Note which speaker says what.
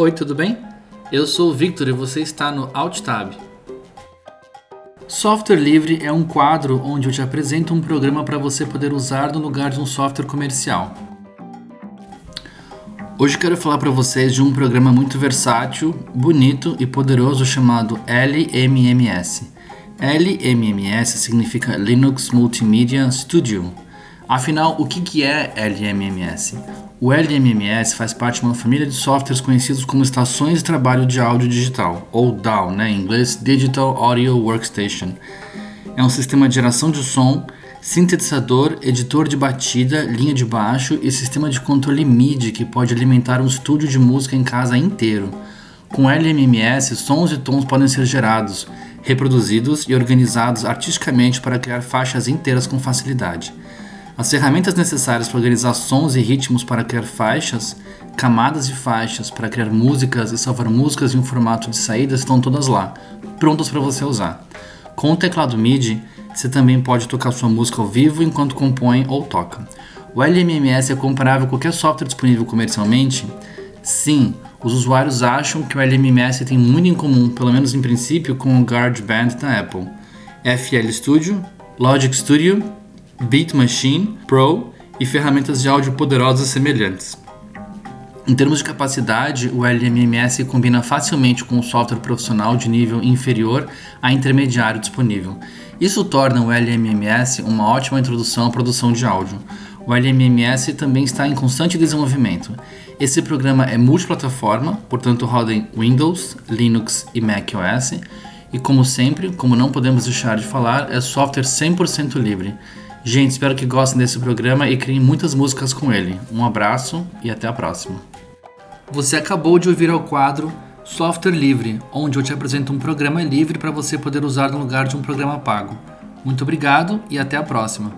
Speaker 1: Oi, tudo bem? Eu sou o Victor e você está no AltTab. Software livre é um quadro onde eu te apresento um programa para você poder usar no lugar de um software comercial. Hoje quero falar para vocês de um programa muito versátil, bonito e poderoso chamado LMMS. LMMS significa Linux Multimedia Studio. Afinal, o que é LMMS? O LMMS faz parte de uma família de softwares conhecidos como estações de trabalho de áudio digital, ou DAW, né, em inglês Digital Audio Workstation. É um sistema de geração de som, sintetizador, editor de batida, linha de baixo e sistema de controle MIDI que pode alimentar um estúdio de música em casa inteiro. Com LMMS, sons e tons podem ser gerados, reproduzidos e organizados artisticamente para criar faixas inteiras com facilidade. As ferramentas necessárias para organizar sons e ritmos para criar faixas, camadas de faixas para criar músicas e salvar músicas em um formato de saída estão todas lá, prontas para você usar. Com o teclado MIDI, você também pode tocar sua música ao vivo enquanto compõe ou toca. O LMMS é comparável a qualquer software disponível comercialmente? Sim, os usuários acham que o LMMS tem muito em comum, pelo menos em princípio, com o GarageBand da Apple. FL Studio, Logic Studio Beat Machine Pro e ferramentas de áudio poderosas semelhantes. Em termos de capacidade, o LMMS combina facilmente com o software profissional de nível inferior a intermediário disponível. Isso torna o LMMS uma ótima introdução à produção de áudio. O LMMS também está em constante desenvolvimento. Esse programa é multiplataforma, portanto roda em Windows, Linux e macOS, e como sempre, como não podemos deixar de falar, é software 100% livre. Gente, espero que gostem desse programa e criem muitas músicas com ele. Um abraço e até a próxima. Você acabou de ouvir ao quadro Software Livre, onde eu te apresento um programa livre para você poder usar no lugar de um programa pago. Muito obrigado e até a próxima.